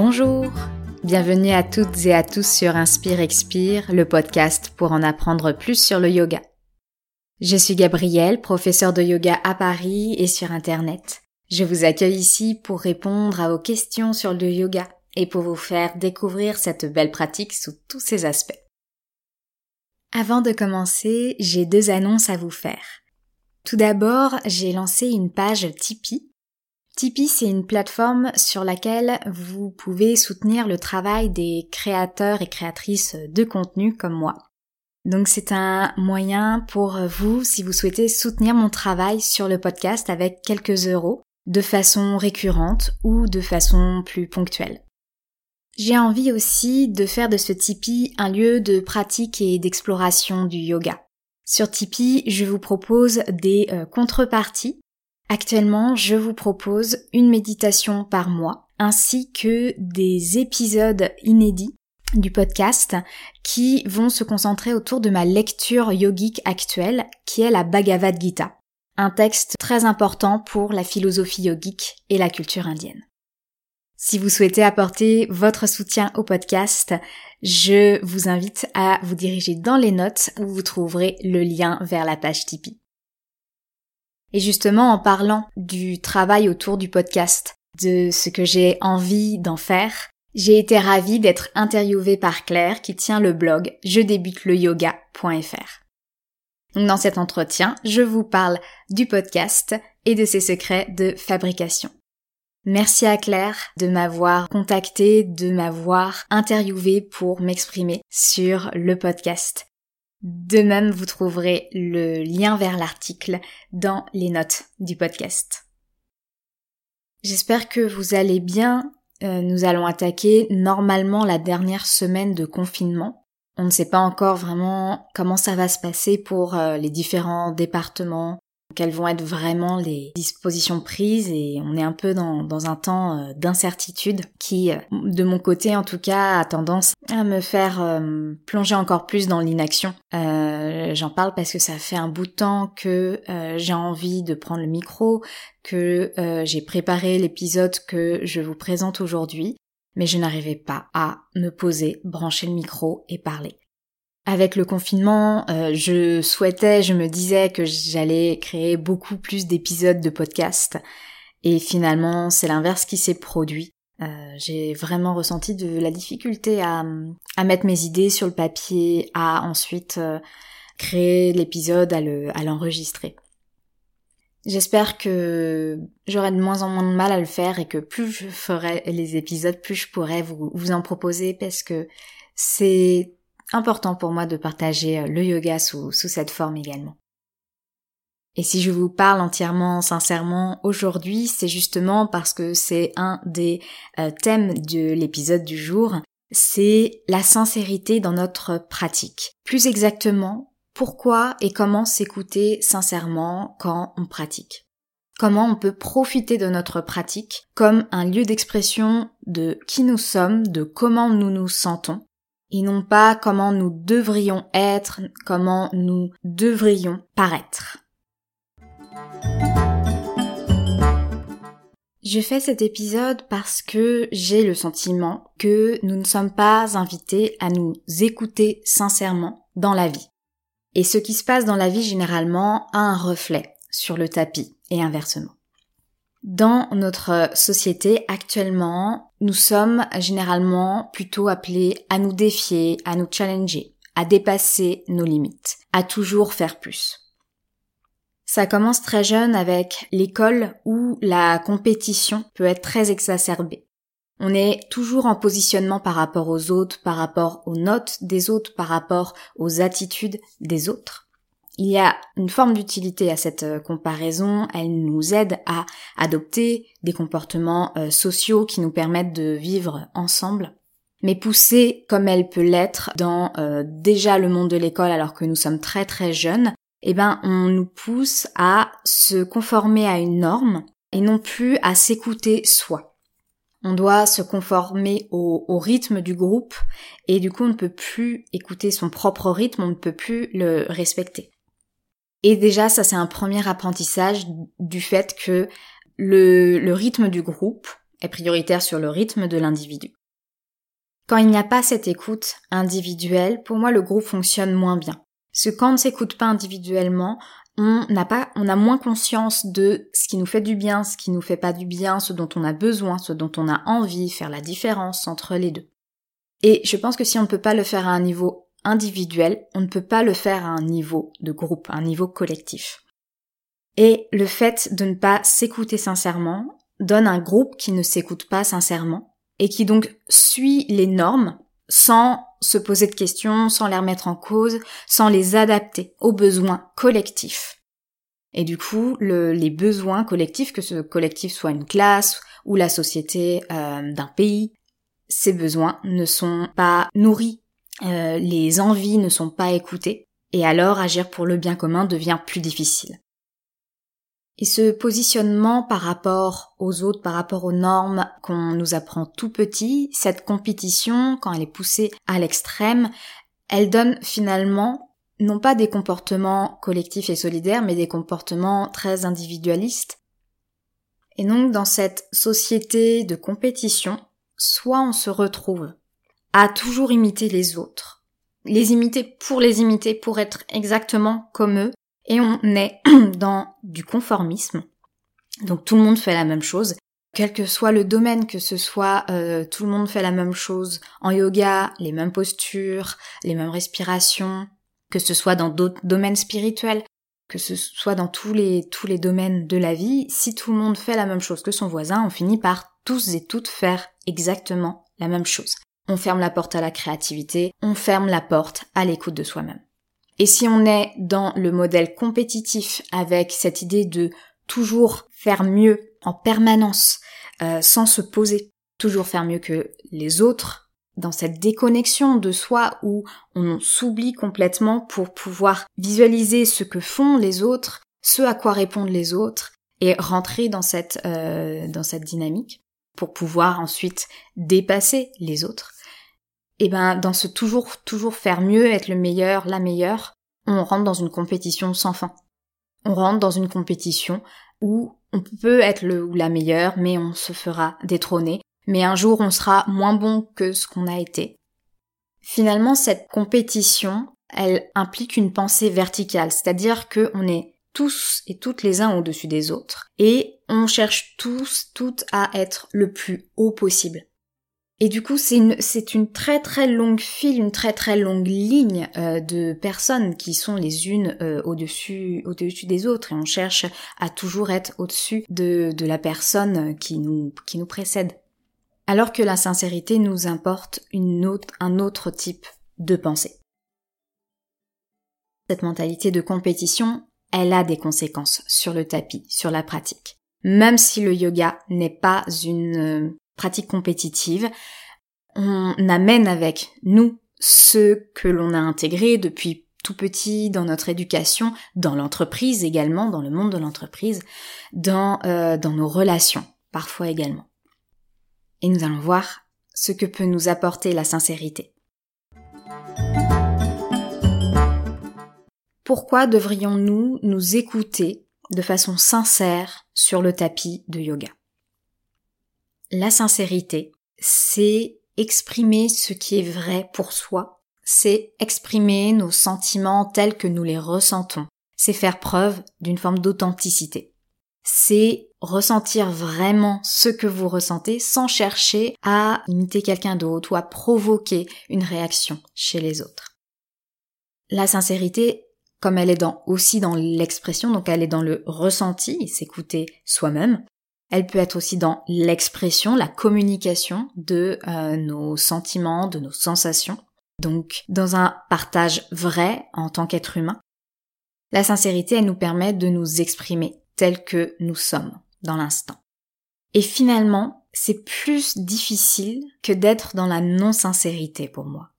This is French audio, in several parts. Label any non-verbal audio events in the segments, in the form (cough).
Bonjour Bienvenue à toutes et à tous sur Inspire Expire, le podcast pour en apprendre plus sur le yoga. Je suis Gabrielle, professeure de yoga à Paris et sur Internet. Je vous accueille ici pour répondre à vos questions sur le yoga et pour vous faire découvrir cette belle pratique sous tous ses aspects. Avant de commencer, j'ai deux annonces à vous faire. Tout d'abord, j'ai lancé une page Tipeee. Tipeee, c'est une plateforme sur laquelle vous pouvez soutenir le travail des créateurs et créatrices de contenu comme moi. Donc c'est un moyen pour vous, si vous souhaitez soutenir mon travail sur le podcast avec quelques euros, de façon récurrente ou de façon plus ponctuelle. J'ai envie aussi de faire de ce Tipeee un lieu de pratique et d'exploration du yoga. Sur Tipeee, je vous propose des euh, contreparties. Actuellement, je vous propose une méditation par mois ainsi que des épisodes inédits du podcast qui vont se concentrer autour de ma lecture yogique actuelle qui est la Bhagavad Gita, un texte très important pour la philosophie yogique et la culture indienne. Si vous souhaitez apporter votre soutien au podcast, je vous invite à vous diriger dans les notes où vous trouverez le lien vers la page Tipeee. Et justement, en parlant du travail autour du podcast, de ce que j'ai envie d'en faire, j'ai été ravie d'être interviewée par Claire qui tient le blog je débute le yoga.fr. Dans cet entretien, je vous parle du podcast et de ses secrets de fabrication. Merci à Claire de m'avoir contacté, de m'avoir interviewé pour m'exprimer sur le podcast. De même, vous trouverez le lien vers l'article dans les notes du podcast. J'espère que vous allez bien. Euh, nous allons attaquer normalement la dernière semaine de confinement. On ne sait pas encore vraiment comment ça va se passer pour euh, les différents départements, quelles vont être vraiment les dispositions prises et on est un peu dans, un temps euh, d'incertitude qui, euh, de mon côté en tout cas, a tendance à me faire euh, plonger encore plus dans l'inaction. J'en parle parce que ça fait un bout de temps que j'ai envie de prendre le micro, que j'ai préparé l'épisode que je vous présente aujourd'hui, mais je n'arrivais pas à me poser, brancher le micro et parler. Avec le confinement, euh, je souhaitais, je me disais que j'allais créer beaucoup plus d'épisodes de podcast. Et finalement, c'est l'inverse qui s'est produit. Euh, j'ai vraiment ressenti de la difficulté à, à, mettre mes idées sur le papier, à ensuite euh, créer l'épisode, à l'enregistrer. J'espère que j'aurai de moins en moins de mal à le faire et que plus je ferai les épisodes, plus je pourrai vous, vous en proposer parce que c'est important pour moi de partager euh, le yoga sous, cette forme également. Et si je vous parle entièrement sincèrement aujourd'hui, c'est justement parce que c'est un des euh, thèmes de l'épisode du jour, c'est la sincérité dans notre pratique. Plus exactement, pourquoi et comment s'écouter sincèrement quand on pratique. Comment on peut profiter de notre pratique comme un lieu d'expression de qui nous sommes, de comment nous nous sentons, et non pas comment nous devrions être, comment nous devrions paraître. Je fais cet épisode parce que j'ai le sentiment que nous ne sommes pas invités à nous écouter sincèrement dans la vie. Et ce qui se passe dans la vie généralement a un reflet sur le tapis et inversement. Dans notre société actuellement, nous sommes généralement plutôt appelés à nous défier, à nous challenger, à dépasser nos limites, à toujours faire plus. Ça commence très jeune avec l'école où la compétition peut être très exacerbée. On est toujours en positionnement par rapport aux autres, par rapport aux notes des autres, par rapport aux attitudes des autres. Il y a une forme d'utilité à cette euh, comparaison, elle nous aide à adopter des comportements euh, sociaux qui nous permettent de vivre ensemble. Mais poussée comme elle peut l'être dans euh, déjà le monde de l'école alors que nous sommes très très jeunes, eh ben on nous pousse à se conformer à une norme et non plus à s'écouter soi. On doit se conformer au, au, rythme du groupe et du coup on ne peut plus écouter son propre rythme, on ne peut plus le respecter. Et déjà, ça c'est un premier apprentissage du fait que le, rythme du groupe est prioritaire sur le rythme de l'individu. Quand il n'y a pas cette écoute individuelle, pour moi le groupe fonctionne moins bien. Parce que quand on ne s'écoute pas individuellement, on n'a pas, on a moins conscience de ce qui nous fait du bien, ce qui nous fait pas du bien, ce dont on a besoin, ce dont on a envie, faire la différence entre les deux. Et je pense que si on ne peut pas le faire à un niveau individuel, on ne peut pas le faire à un niveau de groupe, à un niveau collectif. Et le fait de ne pas s'écouter sincèrement donne un groupe qui ne s'écoute pas sincèrement et qui donc suit les normes sans se poser de questions, sans les remettre en cause, sans les adapter aux besoins collectifs. Et du coup, les besoins collectifs, que ce collectif soit une classe ou la société euh, d'un pays, ces besoins ne sont pas nourris, euh, les envies ne sont pas écoutées, et alors agir pour le bien commun devient plus difficile. Et ce positionnement par rapport aux autres, par rapport aux normes qu'on nous apprend tout petit, cette compétition, quand elle est poussée à l'extrême, elle donne finalement non pas des comportements collectifs et solidaires, mais des comportements très individualistes. Et donc dans cette société de compétition, soit on se retrouve à toujours imiter les autres, les imiter pour les imiter, pour être exactement comme eux, et on est (clears throat) dans du conformisme. Donc tout le monde fait la même chose, quel que soit le domaine, que ce soit euh, tout le monde fait la même chose en yoga, les mêmes postures, les mêmes respirations, que ce soit dans d'autres domaines spirituels, que ce soit dans tous les tous les domaines de la vie, si tout le monde fait la même chose que son voisin, on finit par tous et toutes faire exactement la même chose. On ferme la porte à la créativité, on ferme la porte à l'écoute de soi-même. Et si on est dans le modèle compétitif avec cette idée de toujours faire mieux en permanence, euh, sans se poser, toujours faire mieux que les autres, dans cette déconnexion de soi où on s'oublie complètement pour pouvoir visualiser ce que font les autres, ce à quoi répondent les autres, et rentrer dans cette, euh, dans cette dynamique pour pouvoir ensuite dépasser les autres et eh ben dans ce toujours toujours faire mieux, être le meilleur, la meilleure, on rentre dans une compétition sans fin. On rentre dans une compétition où on peut être le ou la meilleure, mais on se fera détrôner, mais un jour on sera moins bon que ce qu'on a été. Finalement, cette compétition, elle implique une pensée verticale, c'est-à-dire que on est tous et toutes les uns au-dessus des autres, et on cherche tous, toutes à être le plus haut possible. Et du coup, c'est une, c'est une très très longue file, une très très longue ligne euh, de personnes qui sont les unes euh, au-dessus, au-dessus des autres, et on cherche à toujours être au-dessus de, de la personne qui nous, qui nous précède. Alors que la sincérité nous importe une autre, un autre type de pensée. Cette mentalité de compétition, elle a des conséquences sur le tapis, sur la pratique. Même si le yoga n'est pas une euh, pratique compétitive, on amène avec nous ce que l'on a intégré depuis tout petit dans notre éducation, dans l'entreprise également, dans le monde de l'entreprise, dans, euh, dans nos relations, parfois également. Et nous allons voir ce que peut nous apporter la sincérité. Pourquoi devrions-nous nous écouter de façon sincère sur le tapis de yoga? La sincérité, c'est exprimer ce qui est vrai pour soi, c'est exprimer nos sentiments tels que nous les ressentons, c'est faire preuve d'une forme d'authenticité. C'est ressentir vraiment ce que vous ressentez sans chercher à imiter quelqu'un d'autre ou à provoquer une réaction chez les autres. La sincérité, comme elle est aussi dans l'expression, donc elle est dans le ressenti, s'écouter soi-même, elle peut être aussi dans l'expression, la communication de euh, nos sentiments, de nos sensations. Donc dans un partage vrai en tant qu'être humain. La sincérité, elle nous permet de nous exprimer tels que nous sommes dans l'instant. Et finalement, c'est plus difficile que d'être dans la non-sincérité pour moi.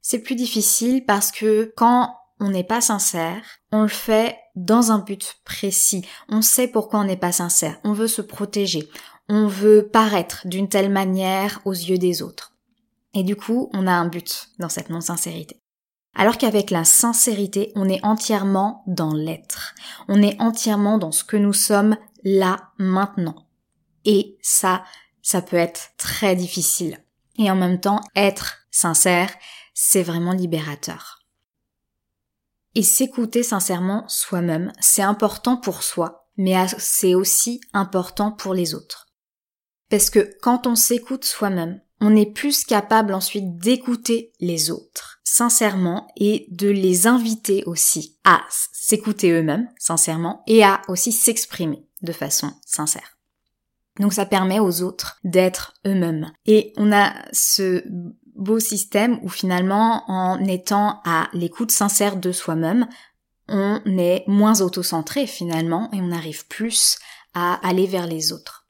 C'est plus difficile parce que quand on n'est pas sincère, on le fait dans un but précis. On sait pourquoi on n'est pas sincère. On veut se protéger. On veut paraître d'une telle manière aux yeux des autres. Et du coup, on a un but dans cette non-sincérité. Alors qu'avec la sincérité, on est entièrement dans l'être. On est entièrement dans ce que nous sommes là, maintenant. Et ça ça peut être très difficile. Et en même temps, être sincère, c'est vraiment libérateur. Et s'écouter sincèrement soi-même, c'est important pour soi, mais c'est aussi important pour les autres. Parce que quand on s'écoute soi-même, on est plus capable ensuite d'écouter les autres sincèrement et de les inviter aussi à s'écouter eux-mêmes sincèrement et à aussi s'exprimer de façon sincère. Donc ça permet aux autres d'être eux-mêmes. Et on a ce beau système où finalement, en étant à l'écoute sincère de soi-même, on est moins autocentré finalement et on arrive plus à aller vers les autres.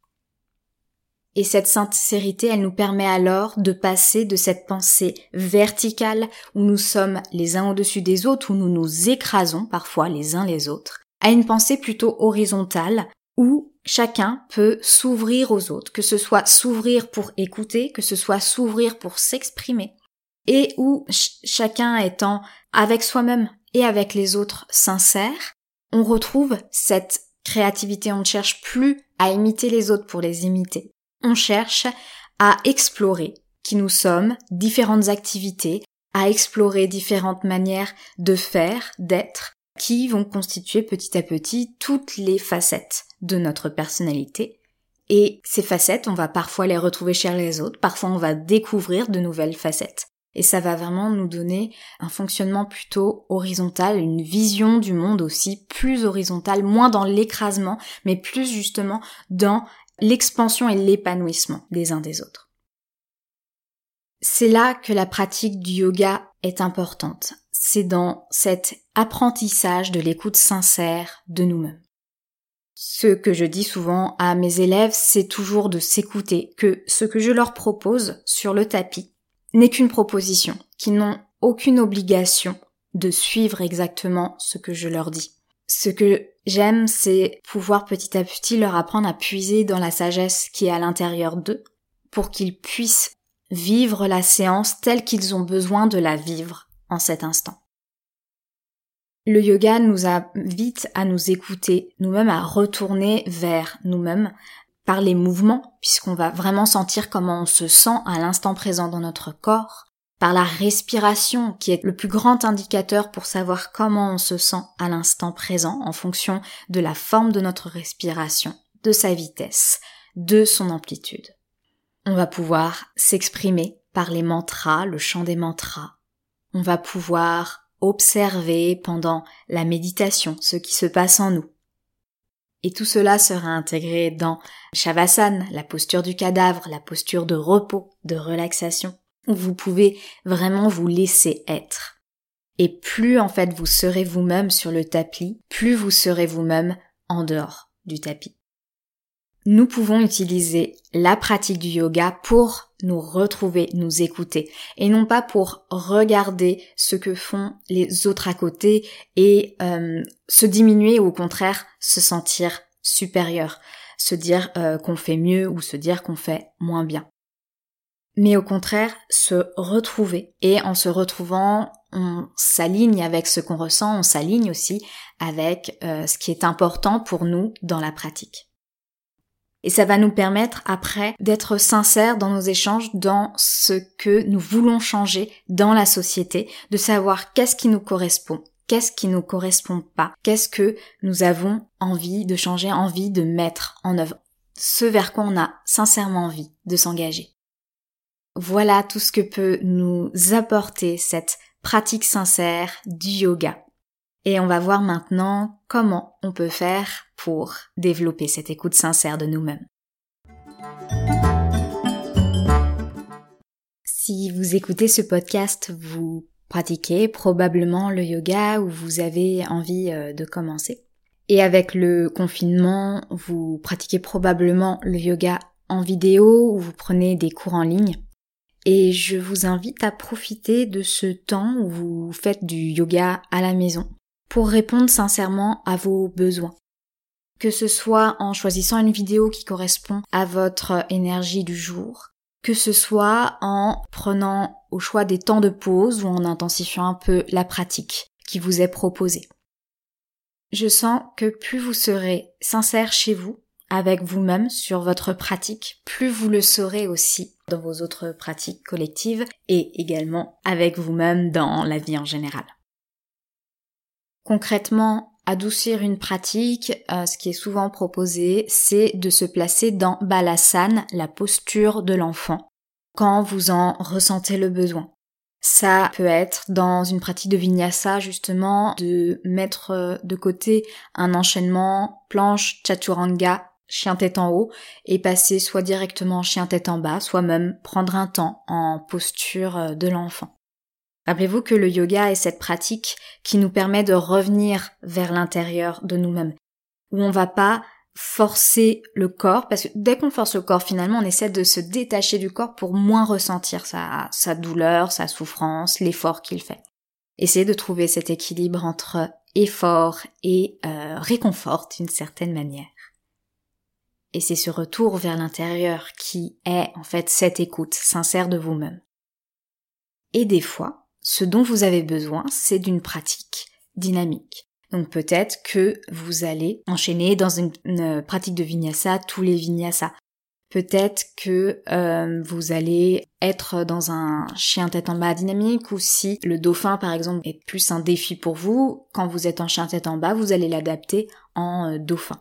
Et cette sincérité, elle nous permet alors de passer de cette pensée verticale où nous sommes les uns au-dessus des autres, où nous nous écrasons parfois les uns les autres, à une pensée plutôt horizontale où chacun peut s'ouvrir aux autres, que ce soit s'ouvrir pour écouter, que ce soit s'ouvrir pour s'exprimer, et où chacun étant avec soi-même et avec les autres sincères, on retrouve cette créativité, on ne cherche plus à imiter les autres pour les imiter. On cherche à explorer qui nous sommes, différentes activités, à explorer différentes manières de faire, d'être, qui vont constituer petit à petit toutes les facettes de notre personnalité. Et ces facettes, on va parfois les retrouver chez les autres, parfois on va découvrir de nouvelles facettes. Et ça va vraiment nous donner un fonctionnement plutôt horizontal, une vision du monde aussi plus horizontale, moins dans l'écrasement, mais plus justement dans l'expansion et l'épanouissement des uns des autres. C'est là que la pratique du yoga est importante. C'est dans cet apprentissage de l'écoute sincère de nous-mêmes. Ce que je dis souvent à mes élèves, c'est toujours de s'écouter, que ce que je leur propose sur le tapis n'est qu'une proposition, qu'ils n'ont aucune obligation de suivre exactement ce que je leur dis. Ce que j'aime, c'est pouvoir petit à petit leur apprendre à puiser dans la sagesse qui est à l'intérieur d'eux, pour qu'ils puissent vivre la séance telle qu'ils ont besoin de la vivre en cet instant. Le yoga nous invite à nous écouter, nous-mêmes à retourner vers nous-mêmes par les mouvements, puisqu'on va vraiment sentir comment on se sent à l'instant présent dans notre corps, par la respiration, qui est le plus grand indicateur pour savoir comment on se sent à l'instant présent en fonction de la forme de notre respiration, de sa vitesse, de son amplitude. On va pouvoir s'exprimer par les mantras, le chant des mantras. On va pouvoir observer pendant la méditation ce qui se passe en nous. Et tout cela sera intégré dans Shavasana, la posture du cadavre, la posture de repos, de relaxation, où vous pouvez vraiment vous laisser être. Et plus en fait vous serez vous-même sur le tapis, plus vous serez vous-même en dehors du tapis nous pouvons utiliser la pratique du yoga pour nous retrouver, nous écouter, et non pas pour regarder ce que font les autres à côté et euh, se diminuer ou au contraire se sentir supérieur, se dire euh, qu'on fait mieux ou se dire qu'on fait moins bien. Mais au contraire, se retrouver. Et en se retrouvant, on s'aligne avec ce qu'on ressent, on s'aligne aussi avec euh, ce qui est important pour nous dans la pratique. Et ça va nous permettre après d'être sincères dans nos échanges, dans ce que nous voulons changer dans la société, de savoir qu'est-ce qui nous correspond, qu'est-ce qui nous correspond pas, qu'est-ce que nous avons envie de changer, envie de mettre en œuvre, ce vers quoi on a sincèrement envie de s'engager. Voilà tout ce que peut nous apporter cette pratique sincère du yoga. Et on va voir maintenant comment on peut faire pour développer cette écoute sincère de nous-mêmes. Si vous écoutez ce podcast, vous pratiquez probablement le yoga ou vous avez envie euh, de commencer. Et avec le confinement, vous pratiquez probablement le yoga en vidéo ou vous prenez des cours en ligne. Et je vous invite à profiter de ce temps où vous faites du yoga à la maison pour répondre sincèrement à vos besoins. Que ce soit en choisissant une vidéo qui correspond à votre énergie du jour, que ce soit en prenant au choix des temps de pause ou en intensifiant un peu la pratique qui vous est proposée. Je sens que plus vous serez sincère chez vous, avec vous-même sur votre pratique, plus vous le saurez aussi dans vos autres pratiques collectives et également avec vous-même dans la vie en général. Concrètement, adoucir une pratique, euh, ce qui est souvent proposé, c'est de se placer dans balasana, la posture de l'enfant, quand vous en ressentez le besoin. Ça peut être dans une pratique de vinyasa justement de mettre euh, de côté un enchaînement planche chaturanga chien tête en haut et passer soit directement chien tête en bas, soit même prendre un temps en posture euh, de l'enfant. Rappelez-vous que le yoga est cette pratique qui nous permet de revenir vers l'intérieur de nous-mêmes, où on va pas forcer le corps, parce que dès qu'on force le corps, finalement, on essaie de se détacher du corps pour moins ressentir sa, douleur, sa souffrance, l'effort qu'il fait. Essayez de trouver cet équilibre entre effort et euh, réconfort d'une certaine manière. Et c'est ce retour vers l'intérieur qui est en fait cette écoute sincère de vous-même. Et des fois, ce dont vous avez besoin, c'est d'une pratique dynamique. Donc peut-être que vous allez enchaîner dans une, pratique de vinyasa tous les vinyasa. Peut-être que euh, vous allez être dans un chien tête en bas dynamique ou si le dauphin par exemple est plus un défi pour vous, quand vous êtes en chien tête en bas, vous allez l'adapter en euh, dauphin.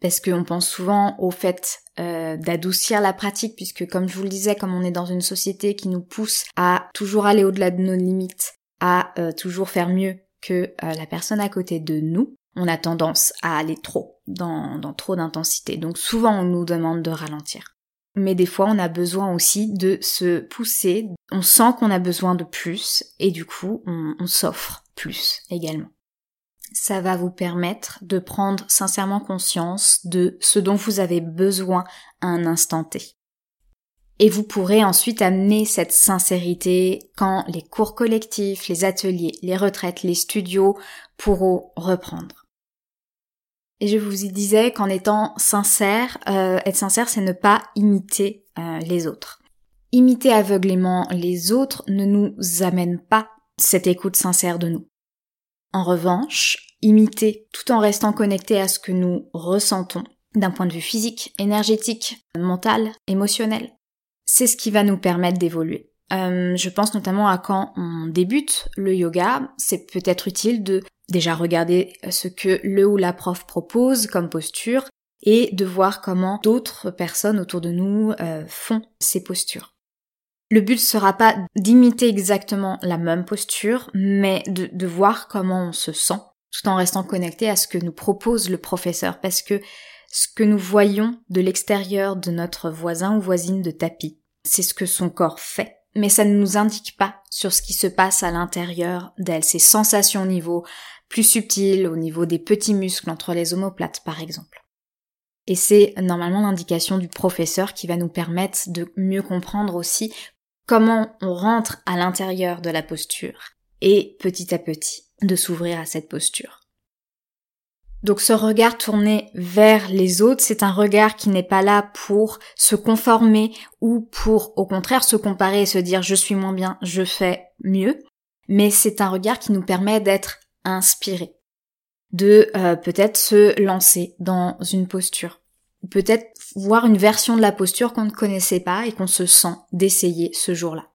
Parce qu'on pense souvent au fait euh, d'adoucir la pratique, puisque comme je vous le disais, comme on est dans une société qui nous pousse à toujours aller au-delà de nos limites, à toujours faire mieux, que euh, la personne à côté de nous, on a tendance à aller trop, dans, dans trop d'intensité. Donc souvent on nous demande de ralentir. Mais des fois on a besoin aussi de se pousser, on sent qu'on a besoin de plus et du coup on s'offre plus également. Ça va vous permettre de prendre sincèrement conscience de ce dont vous avez besoin à un instant T. Et vous pourrez ensuite amener cette sincérité quand les cours collectifs, les ateliers, les retraites, les studios pourront reprendre. Et je vous y disais qu'en étant sincère, euh, être sincère, c'est ne pas imiter euh, les autres. Imiter aveuglément les autres ne nous amène pas cette écoute sincère de nous. En revanche, imiter tout en restant connecté à ce que nous ressentons d'un point de vue physique, énergétique, mental, émotionnel, c'est ce qui va nous permettre d'évoluer. Euh, je pense notamment à quand on débute le yoga, c'est peut-être utile de déjà regarder ce que le ou la prof propose comme posture et de voir comment d'autres personnes autour de nous euh, font ces postures. Le but sera pas d'imiter exactement la même posture, mais de, de voir comment on se sent, tout en restant connecté à ce que nous propose le professeur, parce que ce que nous voyons de l'extérieur de notre voisin ou voisine de tapis. C'est ce que son corps fait, mais ça ne nous indique pas sur ce qui se passe à l'intérieur d'elle, ses sensations au niveau plus subtil, au niveau des petits muscles entre les omoplates par exemple. Et c'est normalement l'indication du professeur qui va nous permettre de mieux comprendre aussi comment on rentre à l'intérieur de la posture et petit à petit de s'ouvrir à cette posture. Donc ce regard tourné vers les autres, c'est un regard qui n'est pas là pour se conformer ou pour au contraire se comparer et se dire je suis moins bien, je fais mieux, mais c'est un regard qui nous permet d'être inspiré, de euh, peut-être se lancer dans une posture, peut-être voir une version de la posture qu'on ne connaissait pas et qu'on se sent d'essayer ce jour-là.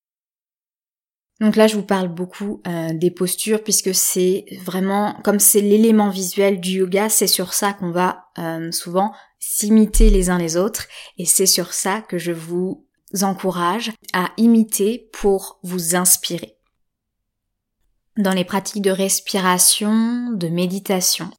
Donc là, je vous parle beaucoup euh, des postures puisque c'est vraiment, comme c'est l'élément visuel du yoga, c'est sur ça qu'on va euh, souvent s'imiter les uns les autres et c'est sur ça que je vous encourage à imiter pour vous inspirer. Dans les pratiques de respiration, de méditation,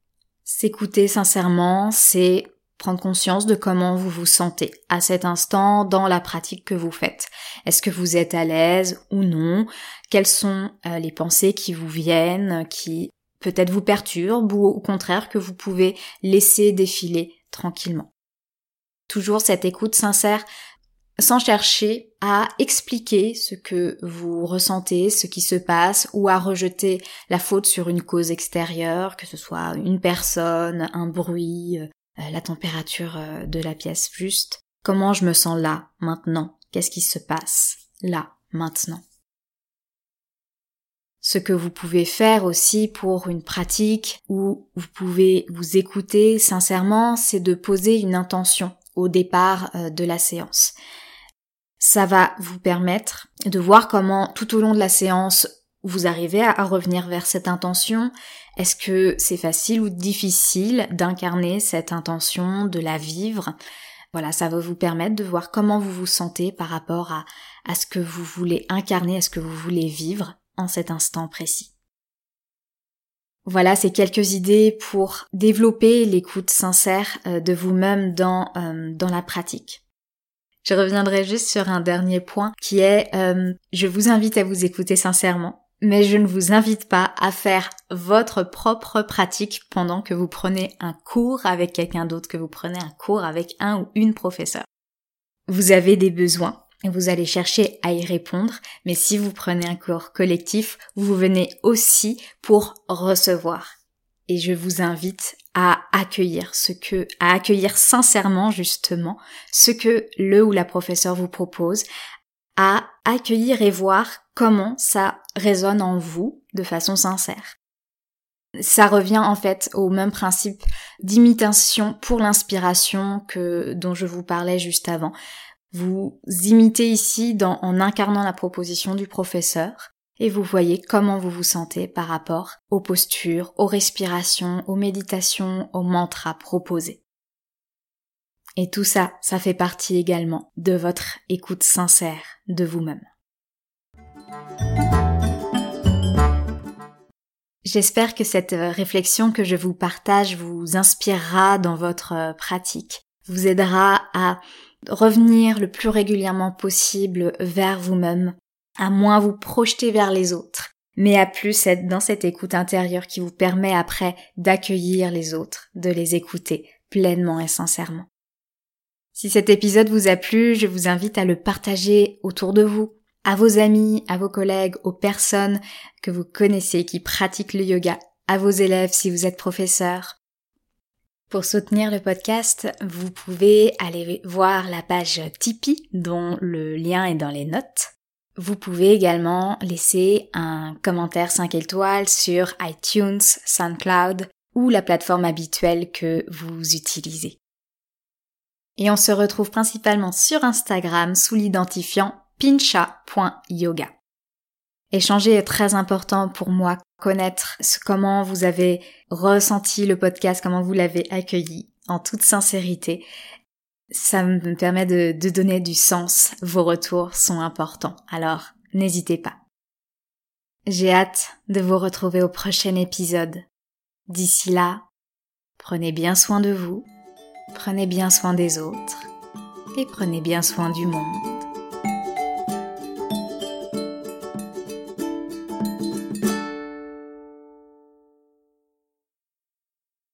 s'écouter sincèrement, c'est prendre conscience de comment vous vous sentez à cet instant dans la pratique que vous faites. Est-ce que vous êtes à l'aise ou non? Quelles sont euh, les pensées qui vous viennent, qui peut-être vous perturbent ou au contraire que vous pouvez laisser défiler tranquillement? Toujours cette écoute sincère sans chercher à expliquer ce que vous ressentez, ce qui se passe, ou à rejeter la faute sur une cause extérieure, que ce soit une personne, un bruit, euh, la température euh, de la pièce juste. Comment je me sens là, maintenant? Qu'est-ce qui se passe là, maintenant? Ce que vous pouvez faire aussi pour une pratique où vous pouvez vous écouter sincèrement, c'est de poser une intention au départ euh, de la séance. Ça va vous permettre de voir comment tout au long de la séance vous arrivez à, revenir vers cette intention Est-ce que c'est facile ou difficile d'incarner cette intention, de la vivre? Voilà, ça va vous permettre de voir comment vous vous sentez par rapport à, ce que vous voulez incarner, à ce que vous voulez vivre en cet instant précis. Voilà, c'est quelques idées pour développer l'écoute sincère euh, de vous-même dans, euh, dans la pratique. Je reviendrai juste sur un dernier point qui est euh, je vous invite à vous écouter sincèrement mais je ne vous invite pas à faire votre propre pratique pendant que vous prenez un cours avec quelqu'un d'autre, que vous prenez un cours avec un ou une professeur. Vous avez des besoins et vous allez chercher à y répondre, mais si vous prenez un cours collectif, vous venez aussi pour recevoir. Et je vous invite à accueillir ce que, à accueillir sincèrement justement ce que le ou la professeur vous propose, à accueillir et voir comment ça résonne en vous de façon sincère. Ça revient en fait au même principe d'imitation pour l'inspiration que dont je vous parlais juste avant. Vous imitez ici en incarnant la proposition du professeur et vous voyez comment vous vous sentez par rapport aux postures, aux respirations, aux méditations, aux mantras proposés. Et tout ça, ça fait partie également de votre écoute sincère de vous-même. J'espère que cette réflexion que je vous partage vous inspirera dans votre pratique, vous aidera à revenir le plus régulièrement possible vers vous-même, à moins vous projeter vers les autres, mais à plus être dans cette écoute intérieure qui vous permet après d'accueillir les autres, de les écouter pleinement et sincèrement. Si cet épisode vous a plu, je vous invite à le partager autour de vous, à vos amis, à vos collègues, aux personnes que vous connaissez qui pratiquent le yoga, à vos élèves si vous êtes professeur. Pour soutenir le podcast, vous pouvez aller voir la page Tipeee dont le lien est dans les notes. Vous pouvez également laisser un commentaire 5 étoiles sur iTunes, SoundCloud ou la plateforme habituelle que vous utilisez. Et on se retrouve principalement sur Instagram sous l'identifiant pincha.yoga. Échanger est très important pour moi, connaître comment vous avez ressenti le podcast, comment vous l'avez accueilli, en toute sincérité. Ça me permet de donner du sens, vos retours sont importants, alors n'hésitez pas. J'ai hâte de vous retrouver au prochain épisode. D'ici là, prenez bien soin de vous Prenez bien soin des autres et prenez bien soin du monde.